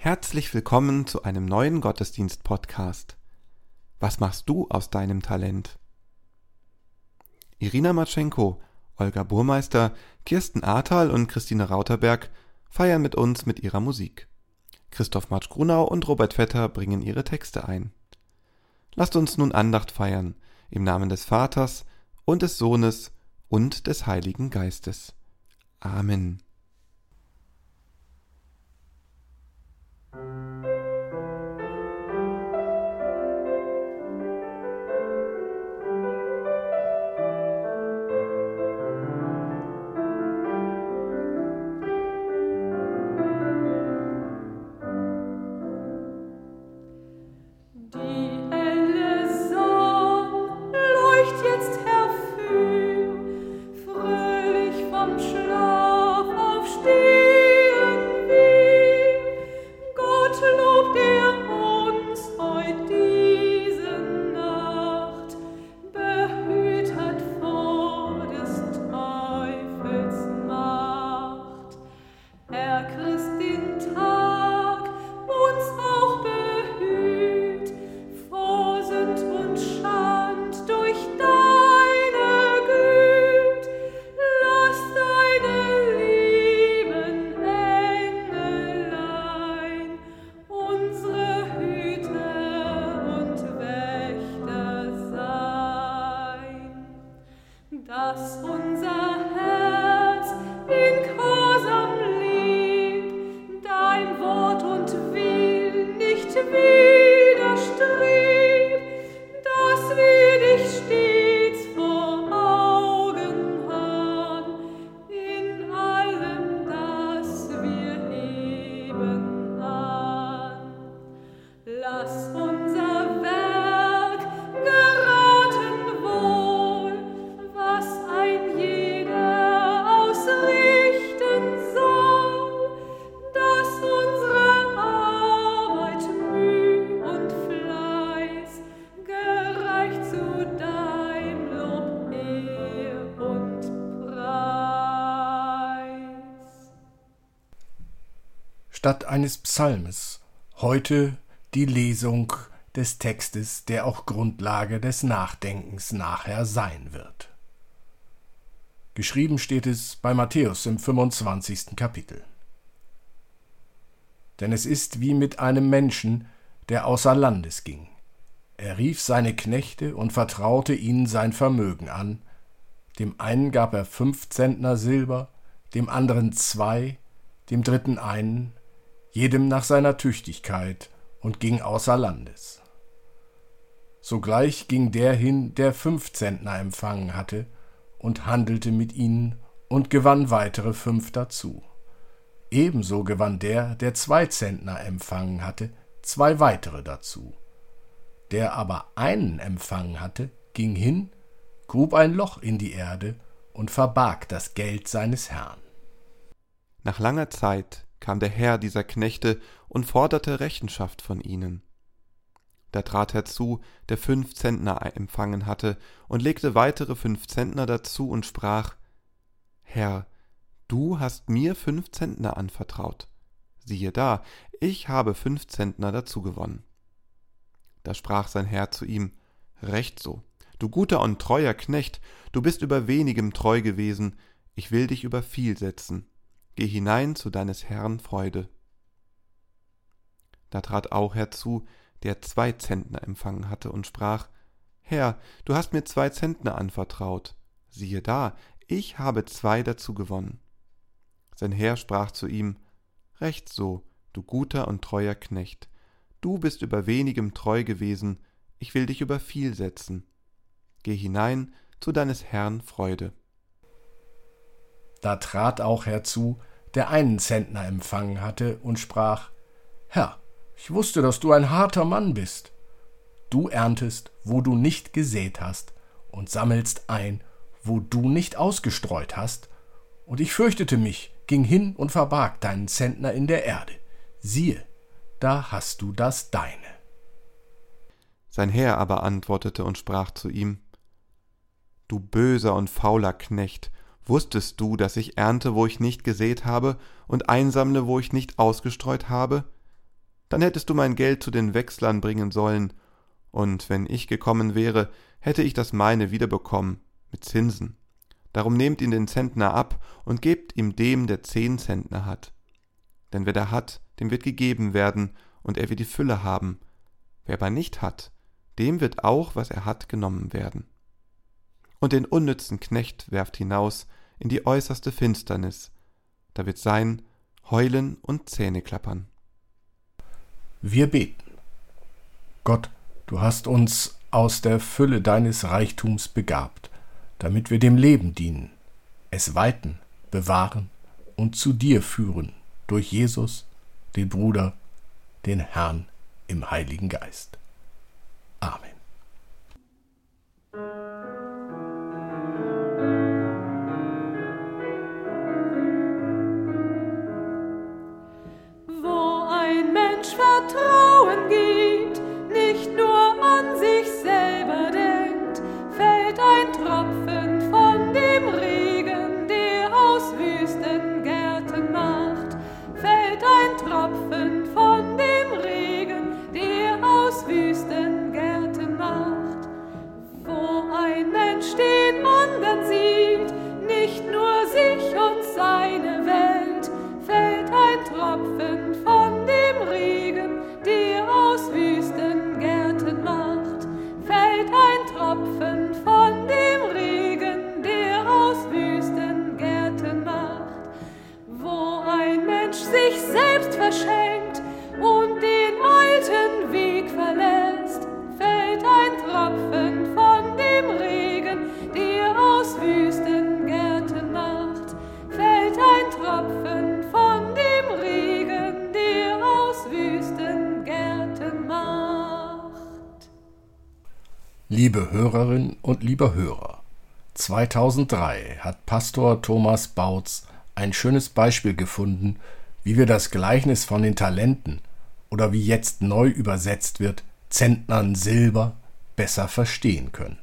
Herzlich willkommen zu einem neuen Gottesdienst-Podcast. Was machst du aus deinem Talent? Irina Matschenko, Olga Burmeister, Kirsten Ahrtal und Christine Rauterberg feiern mit uns mit ihrer Musik. Christoph Matsch-Grunau und Robert Vetter bringen ihre Texte ein. Lasst uns nun Andacht feiern, im Namen des Vaters und des Sohnes und des Heiligen Geistes. Amen. thank you Psalmes heute die Lesung des Textes, der auch Grundlage des Nachdenkens nachher sein wird. Geschrieben steht es bei Matthäus im 25. Kapitel. Denn es ist wie mit einem Menschen, der außer Landes ging. Er rief seine Knechte und vertraute ihnen sein Vermögen an. Dem einen gab er fünf Zentner Silber, dem anderen zwei, dem dritten einen jedem nach seiner Tüchtigkeit, und ging außer Landes. Sogleich ging der hin, der fünf Zentner empfangen hatte, und handelte mit ihnen und gewann weitere fünf dazu. Ebenso gewann der, der zwei Zentner empfangen hatte, zwei weitere dazu. Der aber einen empfangen hatte, ging hin, grub ein Loch in die Erde und verbarg das Geld seines Herrn. Nach langer Zeit kam der Herr dieser Knechte und forderte Rechenschaft von ihnen. Da trat herzu, der fünf Zentner empfangen hatte, und legte weitere fünf Zentner dazu und sprach Herr, du hast mir fünf Zentner anvertraut. Siehe da, ich habe fünf Zentner dazu gewonnen. Da sprach sein Herr zu ihm Recht so, du guter und treuer Knecht, du bist über wenigem treu gewesen, ich will dich über viel setzen geh hinein zu deines Herrn Freude. Da trat auch herzu, der zwei Zentner empfangen hatte und sprach, Herr, du hast mir zwei Zentner anvertraut. Siehe da, ich habe zwei dazu gewonnen. Sein Herr sprach zu ihm, Recht so, du guter und treuer Knecht. Du bist über wenigem treu gewesen, ich will dich über viel setzen. Geh hinein zu deines Herrn Freude. Da trat auch herzu, der einen Zentner empfangen hatte, und sprach Herr, ich wusste, dass du ein harter Mann bist. Du erntest, wo du nicht gesät hast, und sammelst ein, wo du nicht ausgestreut hast, und ich fürchtete mich, ging hin und verbarg deinen Zentner in der Erde. Siehe, da hast du das deine. Sein Herr aber antwortete und sprach zu ihm Du böser und fauler Knecht, Wusstest du, dass ich ernte, wo ich nicht gesät habe, und einsammle, wo ich nicht ausgestreut habe? dann hättest du mein Geld zu den Wechslern bringen sollen, und wenn ich gekommen wäre, hätte ich das meine wiederbekommen, mit Zinsen. Darum nehmt ihn den Zentner ab und gebt ihm dem, der zehn Zentner hat. Denn wer da hat, dem wird gegeben werden, und er wird die Fülle haben. Wer aber nicht hat, dem wird auch, was er hat, genommen werden. Und den unnützen Knecht werft hinaus in die äußerste Finsternis, da wird sein Heulen und Zähneklappern. Wir beten. Gott, du hast uns aus der Fülle deines Reichtums begabt, damit wir dem Leben dienen, es weiten, bewahren und zu dir führen durch Jesus, den Bruder, den Herrn im Heiligen Geist. Amen. vertrauen geben. Liebe Hörerinnen und lieber Hörer, 2003 hat Pastor Thomas Bautz ein schönes Beispiel gefunden, wie wir das Gleichnis von den Talenten oder wie jetzt neu übersetzt wird, Zentnern Silber besser verstehen können.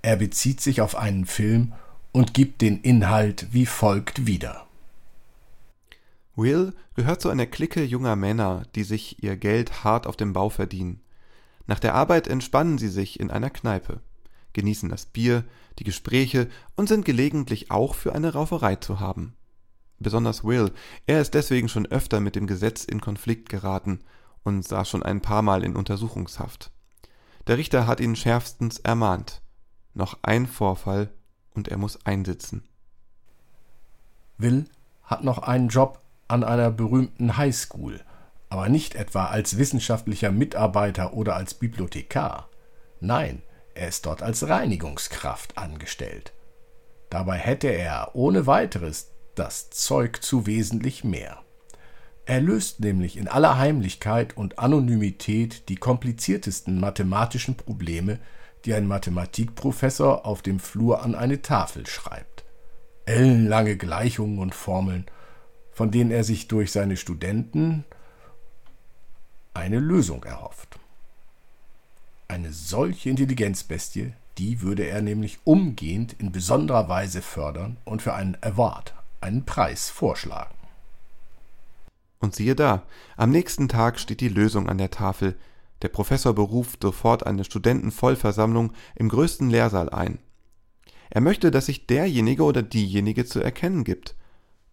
Er bezieht sich auf einen Film und gibt den Inhalt wie folgt wieder. Will gehört zu einer Clique junger Männer, die sich ihr Geld hart auf dem Bau verdienen. Nach der Arbeit entspannen sie sich in einer Kneipe, genießen das Bier, die Gespräche und sind gelegentlich auch für eine Rauferei zu haben. Besonders Will, er ist deswegen schon öfter mit dem Gesetz in Konflikt geraten und saß schon ein paar Mal in Untersuchungshaft. Der Richter hat ihn schärfstens ermahnt. Noch ein Vorfall und er muss einsitzen. Will hat noch einen Job an einer berühmten Highschool aber nicht etwa als wissenschaftlicher Mitarbeiter oder als Bibliothekar. Nein, er ist dort als Reinigungskraft angestellt. Dabei hätte er ohne weiteres das Zeug zu wesentlich mehr. Er löst nämlich in aller Heimlichkeit und Anonymität die kompliziertesten mathematischen Probleme, die ein Mathematikprofessor auf dem Flur an eine Tafel schreibt. Ellenlange Gleichungen und Formeln, von denen er sich durch seine Studenten eine Lösung erhofft. Eine solche Intelligenzbestie, die würde er nämlich umgehend in besonderer Weise fördern und für einen Award, einen Preis vorschlagen. Und siehe da, am nächsten Tag steht die Lösung an der Tafel. Der Professor beruft sofort eine Studentenvollversammlung im größten Lehrsaal ein. Er möchte, dass sich derjenige oder diejenige zu erkennen gibt,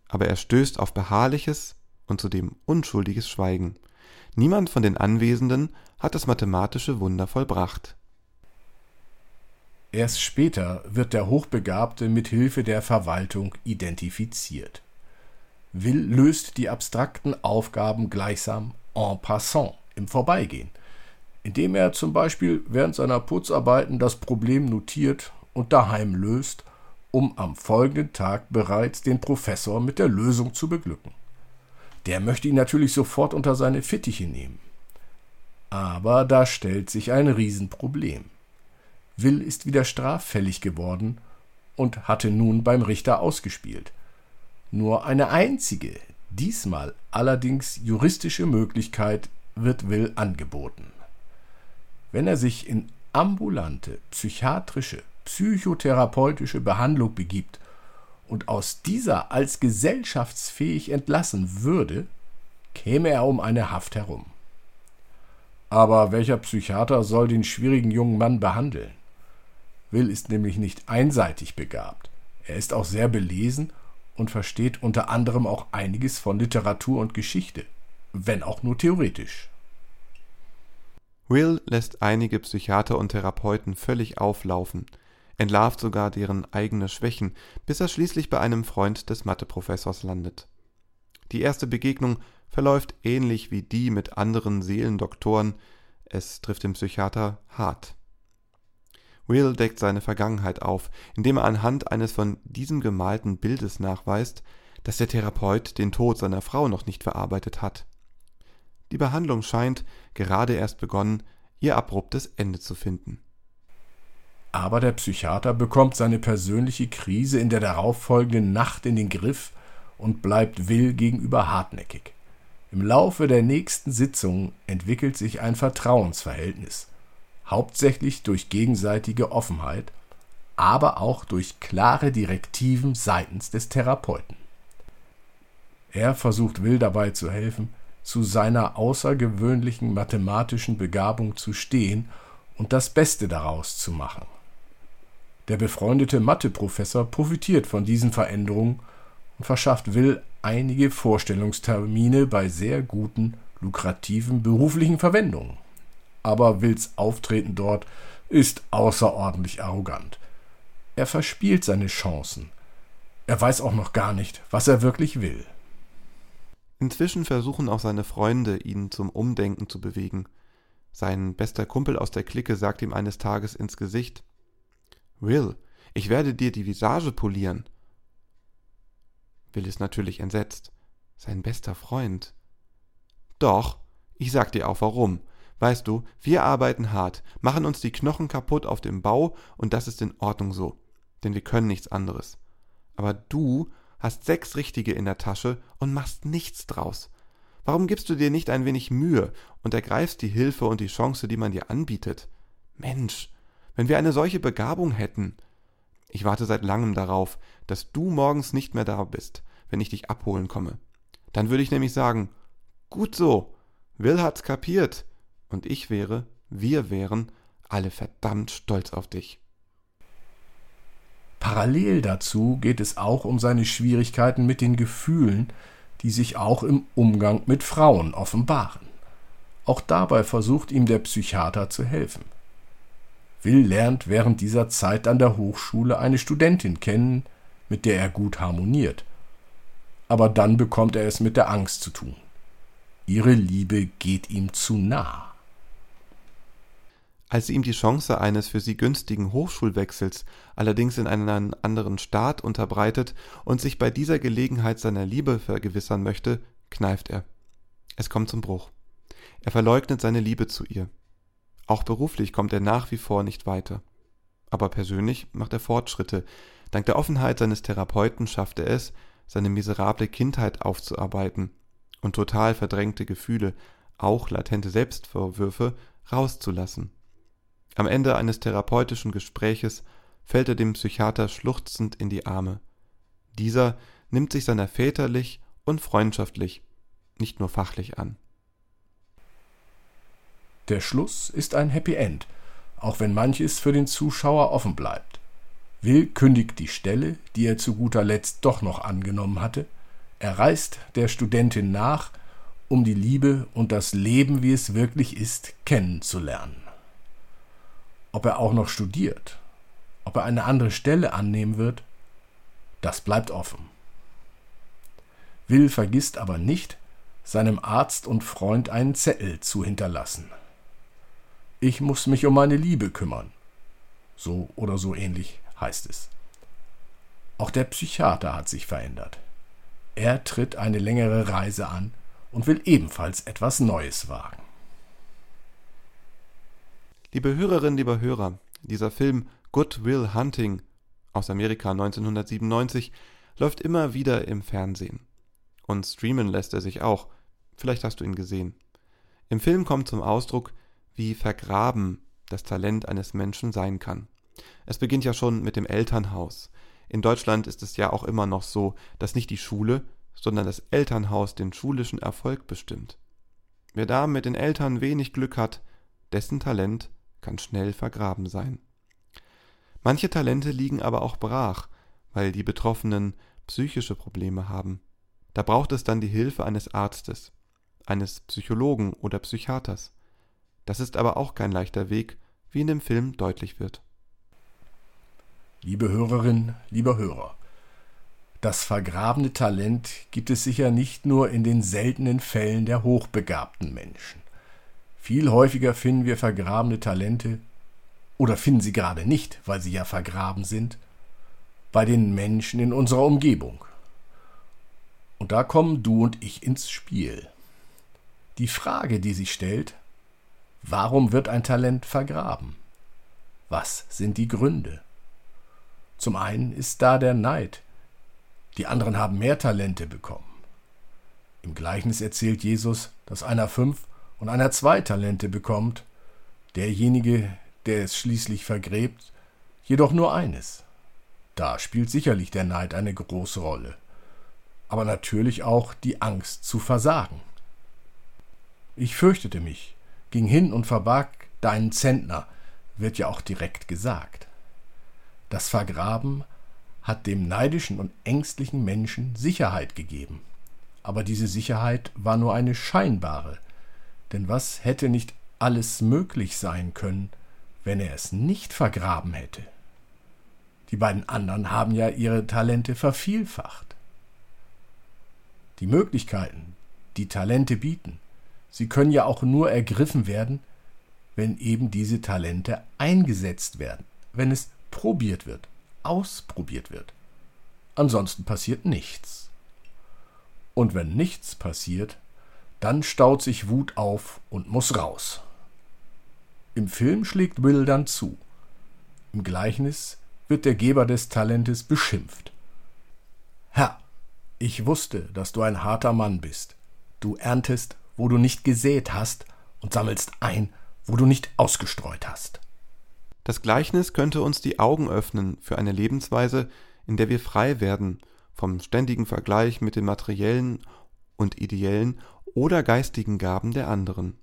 aber er stößt auf beharrliches und zudem unschuldiges Schweigen. Niemand von den Anwesenden hat das mathematische Wunder vollbracht. Erst später wird der Hochbegabte mit Hilfe der Verwaltung identifiziert. Will löst die abstrakten Aufgaben gleichsam en passant, im Vorbeigehen, indem er zum Beispiel während seiner Putzarbeiten das Problem notiert und daheim löst, um am folgenden Tag bereits den Professor mit der Lösung zu beglücken. Der möchte ihn natürlich sofort unter seine Fittiche nehmen. Aber da stellt sich ein Riesenproblem. Will ist wieder straffällig geworden und hatte nun beim Richter ausgespielt. Nur eine einzige, diesmal allerdings juristische Möglichkeit wird Will angeboten. Wenn er sich in ambulante psychiatrische, psychotherapeutische Behandlung begibt und aus dieser als gesellschaftsfähig entlassen würde, käme er um eine Haft herum. Aber welcher Psychiater soll den schwierigen jungen Mann behandeln? Will ist nämlich nicht einseitig begabt. Er ist auch sehr belesen und versteht unter anderem auch einiges von Literatur und Geschichte, wenn auch nur theoretisch. Will lässt einige Psychiater und Therapeuten völlig auflaufen, entlarvt sogar deren eigene Schwächen, bis er schließlich bei einem Freund des Matheprofessors landet. Die erste Begegnung verläuft ähnlich wie die mit anderen Seelendoktoren, es trifft den Psychiater hart. Will deckt seine Vergangenheit auf, indem er anhand eines von diesem gemalten Bildes nachweist, dass der Therapeut den Tod seiner Frau noch nicht verarbeitet hat. Die Behandlung scheint, gerade erst begonnen, ihr abruptes Ende zu finden. Aber der Psychiater bekommt seine persönliche Krise in der darauffolgenden Nacht in den Griff und bleibt Will gegenüber hartnäckig. Im Laufe der nächsten Sitzung entwickelt sich ein Vertrauensverhältnis, hauptsächlich durch gegenseitige Offenheit, aber auch durch klare Direktiven seitens des Therapeuten. Er versucht Will dabei zu helfen, zu seiner außergewöhnlichen mathematischen Begabung zu stehen und das Beste daraus zu machen. Der befreundete Matheprofessor profitiert von diesen Veränderungen und verschafft Will einige Vorstellungstermine bei sehr guten, lukrativen beruflichen Verwendungen. Aber Wills Auftreten dort ist außerordentlich arrogant. Er verspielt seine Chancen. Er weiß auch noch gar nicht, was er wirklich will. Inzwischen versuchen auch seine Freunde, ihn zum Umdenken zu bewegen. Sein bester Kumpel aus der Clique sagt ihm eines Tages ins Gesicht Will, ich werde dir die Visage polieren. Will ist natürlich entsetzt. Sein bester Freund. Doch, ich sag dir auch warum. Weißt du, wir arbeiten hart, machen uns die Knochen kaputt auf dem Bau und das ist in Ordnung so, denn wir können nichts anderes. Aber du hast sechs Richtige in der Tasche und machst nichts draus. Warum gibst du dir nicht ein wenig Mühe und ergreifst die Hilfe und die Chance, die man dir anbietet? Mensch, wenn wir eine solche Begabung hätten. Ich warte seit langem darauf, dass du morgens nicht mehr da bist, wenn ich dich abholen komme. Dann würde ich nämlich sagen, gut so, Will hat's kapiert, und ich wäre, wir wären, alle verdammt stolz auf dich. Parallel dazu geht es auch um seine Schwierigkeiten mit den Gefühlen, die sich auch im Umgang mit Frauen offenbaren. Auch dabei versucht ihm der Psychiater zu helfen. Will lernt während dieser Zeit an der Hochschule eine Studentin kennen, mit der er gut harmoniert. Aber dann bekommt er es mit der Angst zu tun. Ihre Liebe geht ihm zu nah. Als sie ihm die Chance eines für sie günstigen Hochschulwechsels allerdings in einen anderen Staat unterbreitet und sich bei dieser Gelegenheit seiner Liebe vergewissern möchte, kneift er. Es kommt zum Bruch. Er verleugnet seine Liebe zu ihr. Auch beruflich kommt er nach wie vor nicht weiter. Aber persönlich macht er Fortschritte. Dank der Offenheit seines Therapeuten schafft er es, seine miserable Kindheit aufzuarbeiten und total verdrängte Gefühle, auch latente Selbstvorwürfe, rauszulassen. Am Ende eines therapeutischen Gespräches fällt er dem Psychiater schluchzend in die Arme. Dieser nimmt sich seiner väterlich und freundschaftlich, nicht nur fachlich an. Der Schluss ist ein Happy End, auch wenn manches für den Zuschauer offen bleibt. Will kündigt die Stelle, die er zu guter Letzt doch noch angenommen hatte. Er reist der Studentin nach, um die Liebe und das Leben, wie es wirklich ist, kennenzulernen. Ob er auch noch studiert, ob er eine andere Stelle annehmen wird, das bleibt offen. Will vergisst aber nicht, seinem Arzt und Freund einen Zettel zu hinterlassen. Ich muss mich um meine Liebe kümmern. So oder so ähnlich heißt es. Auch der Psychiater hat sich verändert. Er tritt eine längere Reise an und will ebenfalls etwas Neues wagen. Liebe Hörerinnen, lieber Hörer, dieser Film Good Will Hunting aus Amerika 1997 läuft immer wieder im Fernsehen. Und streamen lässt er sich auch. Vielleicht hast du ihn gesehen. Im Film kommt zum Ausdruck, wie vergraben das Talent eines Menschen sein kann. Es beginnt ja schon mit dem Elternhaus. In Deutschland ist es ja auch immer noch so, dass nicht die Schule, sondern das Elternhaus den schulischen Erfolg bestimmt. Wer da mit den Eltern wenig Glück hat, dessen Talent kann schnell vergraben sein. Manche Talente liegen aber auch brach, weil die Betroffenen psychische Probleme haben. Da braucht es dann die Hilfe eines Arztes, eines Psychologen oder Psychiaters. Das ist aber auch kein leichter Weg, wie in dem Film deutlich wird. Liebe Hörerin, lieber Hörer, das vergrabene Talent gibt es sicher nicht nur in den seltenen Fällen der hochbegabten Menschen. Viel häufiger finden wir vergrabene Talente oder finden sie gerade nicht, weil sie ja vergraben sind, bei den Menschen in unserer Umgebung. Und da kommen du und ich ins Spiel. Die Frage, die sich stellt, warum wird ein Talent vergraben? Was sind die Gründe? Zum einen ist da der Neid. Die anderen haben mehr Talente bekommen. Im Gleichnis erzählt Jesus, dass einer fünf und einer zwei Talente bekommt, derjenige, der es schließlich vergräbt, jedoch nur eines. Da spielt sicherlich der Neid eine große Rolle, aber natürlich auch die Angst zu versagen. Ich fürchtete mich, ging hin und verbarg deinen Zentner, wird ja auch direkt gesagt. Das Vergraben hat dem neidischen und ängstlichen Menschen Sicherheit gegeben. Aber diese Sicherheit war nur eine scheinbare, denn was hätte nicht alles möglich sein können, wenn er es nicht vergraben hätte? Die beiden anderen haben ja ihre Talente vervielfacht. Die Möglichkeiten, die Talente bieten, sie können ja auch nur ergriffen werden, wenn eben diese Talente eingesetzt werden, wenn es probiert wird, ausprobiert wird. Ansonsten passiert nichts. Und wenn nichts passiert, dann staut sich Wut auf und muss raus. Im Film schlägt Will dann zu. Im Gleichnis wird der Geber des Talentes beschimpft. Herr, ich wusste, dass du ein harter Mann bist. Du erntest, wo du nicht gesät hast, und sammelst ein, wo du nicht ausgestreut hast. Das Gleichnis könnte uns die Augen öffnen für eine Lebensweise, in der wir frei werden vom ständigen Vergleich mit den materiellen und ideellen oder geistigen Gaben der anderen.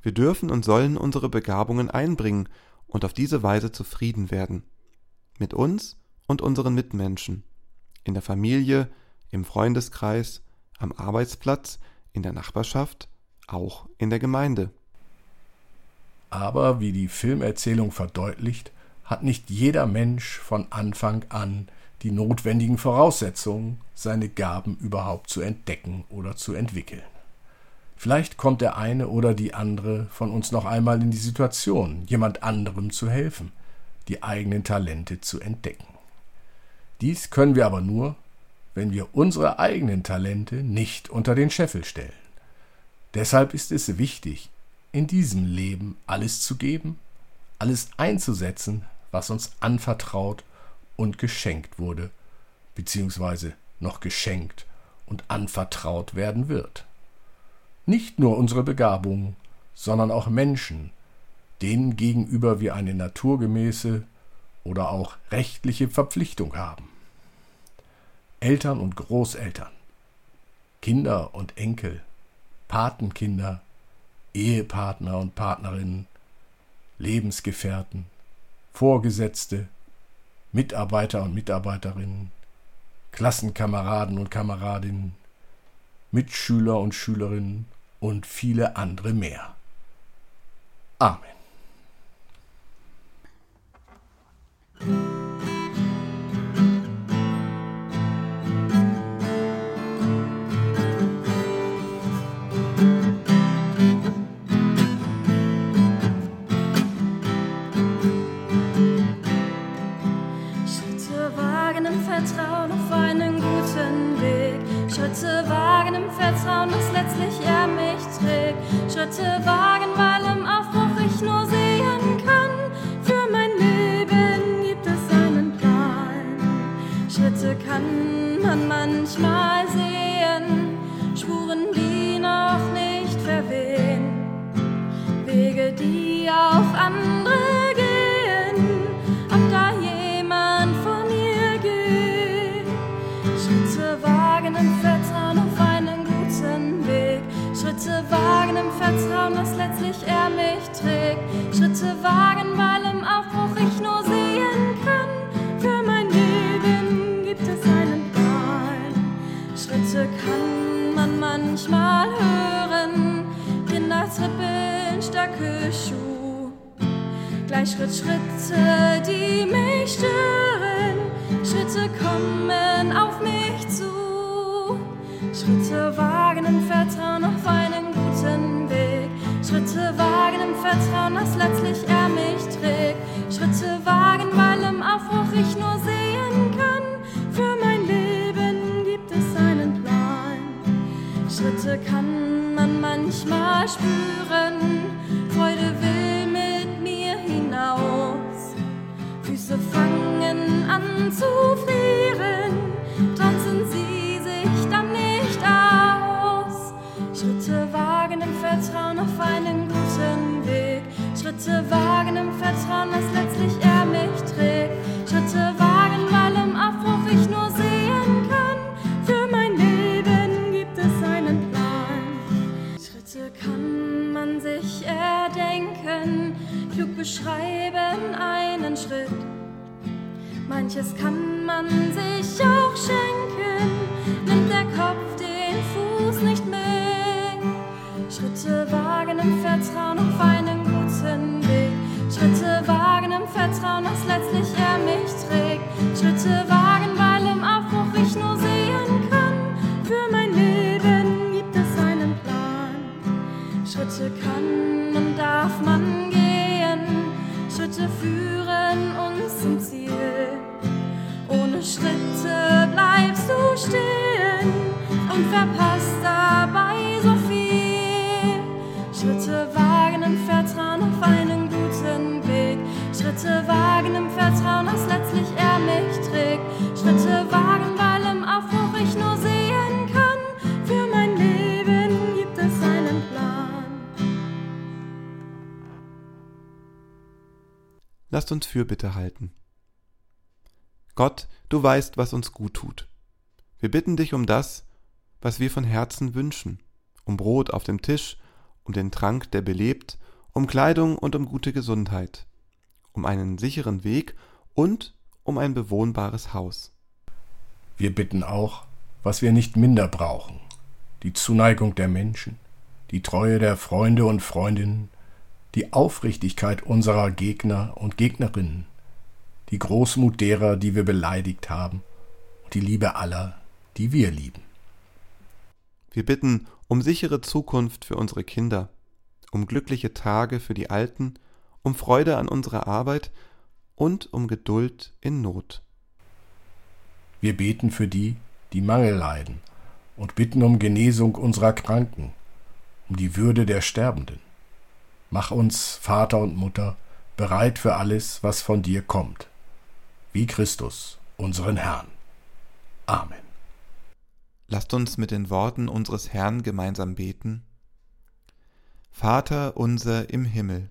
Wir dürfen und sollen unsere Begabungen einbringen und auf diese Weise zufrieden werden. Mit uns und unseren Mitmenschen. In der Familie, im Freundeskreis, am Arbeitsplatz, in der Nachbarschaft, auch in der Gemeinde. Aber wie die Filmerzählung verdeutlicht, hat nicht jeder Mensch von Anfang an die notwendigen Voraussetzungen, seine Gaben überhaupt zu entdecken oder zu entwickeln. Vielleicht kommt der eine oder die andere von uns noch einmal in die Situation, jemand anderem zu helfen, die eigenen Talente zu entdecken. Dies können wir aber nur, wenn wir unsere eigenen Talente nicht unter den Scheffel stellen. Deshalb ist es wichtig, in diesem Leben alles zu geben, alles einzusetzen, was uns anvertraut und geschenkt wurde, beziehungsweise noch geschenkt und anvertraut werden wird. Nicht nur unsere Begabungen, sondern auch Menschen, denen gegenüber wir eine naturgemäße oder auch rechtliche Verpflichtung haben. Eltern und Großeltern, Kinder und Enkel, Patenkinder, Ehepartner und Partnerinnen, Lebensgefährten, Vorgesetzte, Mitarbeiter und Mitarbeiterinnen, Klassenkameraden und Kameradinnen, Mitschüler und Schülerinnen und viele andere mehr. Amen. Schritte wagen, weil im wagen im Vertrauen auf einen guten Weg. Schritte wagen im Vertrauen, dass letztlich er mich trägt. Schritte wagen, weil im Aufbruch ich nur sehen kann. Für mein Leben gibt es einen Plan. Schritte kann man manchmal spüren. Freude will mit mir hinaus. Füße fangen an zu frieren. Tanzen wagen im Vertrauen auf einen guten Weg. Schritte wagen im Vertrauen, dass letztlich er mich trägt. Schritte wagen, weil im Aufbruch ich nur sehen kann. Für mein Leben gibt es einen Plan. Schritte kann man sich erdenken, klug beschreiben einen Schritt. Manches kann man sich auch schenken, nimmt der Kopf Schritte wagen im Vertrauen auf einen guten Weg. Schritte wagen im Vertrauen, dass letztlich er mich trägt. Schritte wagen, weil im Aufbruch ich nur sehen kann. Für mein Leben gibt es einen Plan. Schritte kann und darf man gehen. Schritte führen uns zum Ziel. Ohne Schritte bleibst du stehen und verpasst Vertrauen, dass letztlich er mich trägt. Schritte wagen, weil im Aufbruch ich nur sehen kann. Für mein Leben gibt es einen Plan. Lasst uns Fürbitte halten. Gott, du weißt, was uns gut tut. Wir bitten dich um das, was wir von Herzen wünschen, um Brot auf dem Tisch, um den Trank, der belebt, um Kleidung und um gute Gesundheit, um einen sicheren Weg und um ein bewohnbares Haus. Wir bitten auch, was wir nicht minder brauchen, die Zuneigung der Menschen, die Treue der Freunde und Freundinnen, die Aufrichtigkeit unserer Gegner und Gegnerinnen, die Großmut derer, die wir beleidigt haben, und die Liebe aller, die wir lieben. Wir bitten um sichere Zukunft für unsere Kinder, um glückliche Tage für die Alten, um Freude an unserer Arbeit und um Geduld in Not. Wir beten für die, die Mangel leiden, und bitten um Genesung unserer Kranken, um die Würde der Sterbenden. Mach uns, Vater und Mutter, bereit für alles, was von dir kommt, wie Christus, unseren Herrn. Amen. Lasst uns mit den Worten unseres Herrn gemeinsam beten. Vater unser im Himmel,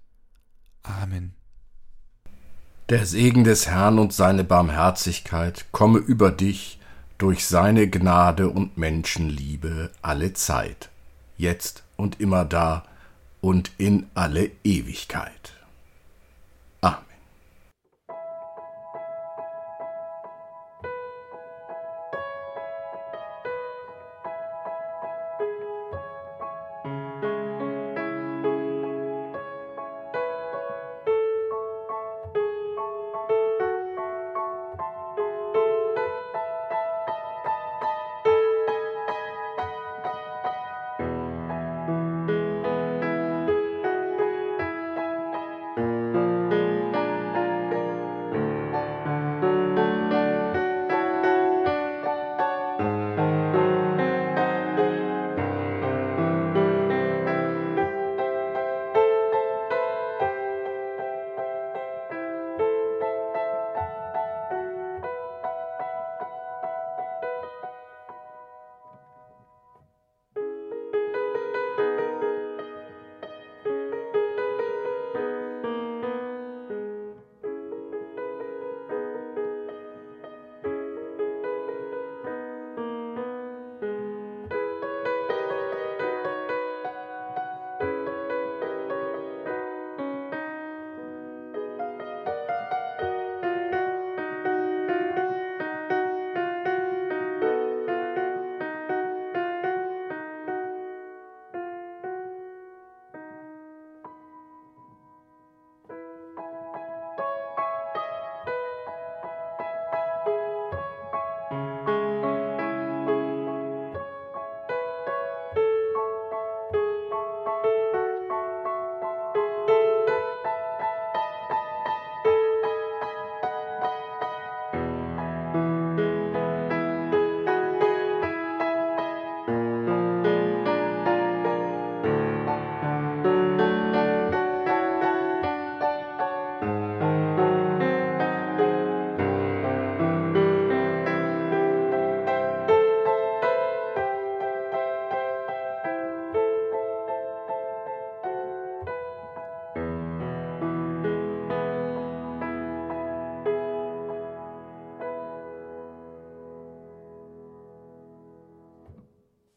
Amen. Der Segen des Herrn und seine Barmherzigkeit komme über dich durch seine Gnade und Menschenliebe alle Zeit, jetzt und immer da und in alle Ewigkeit.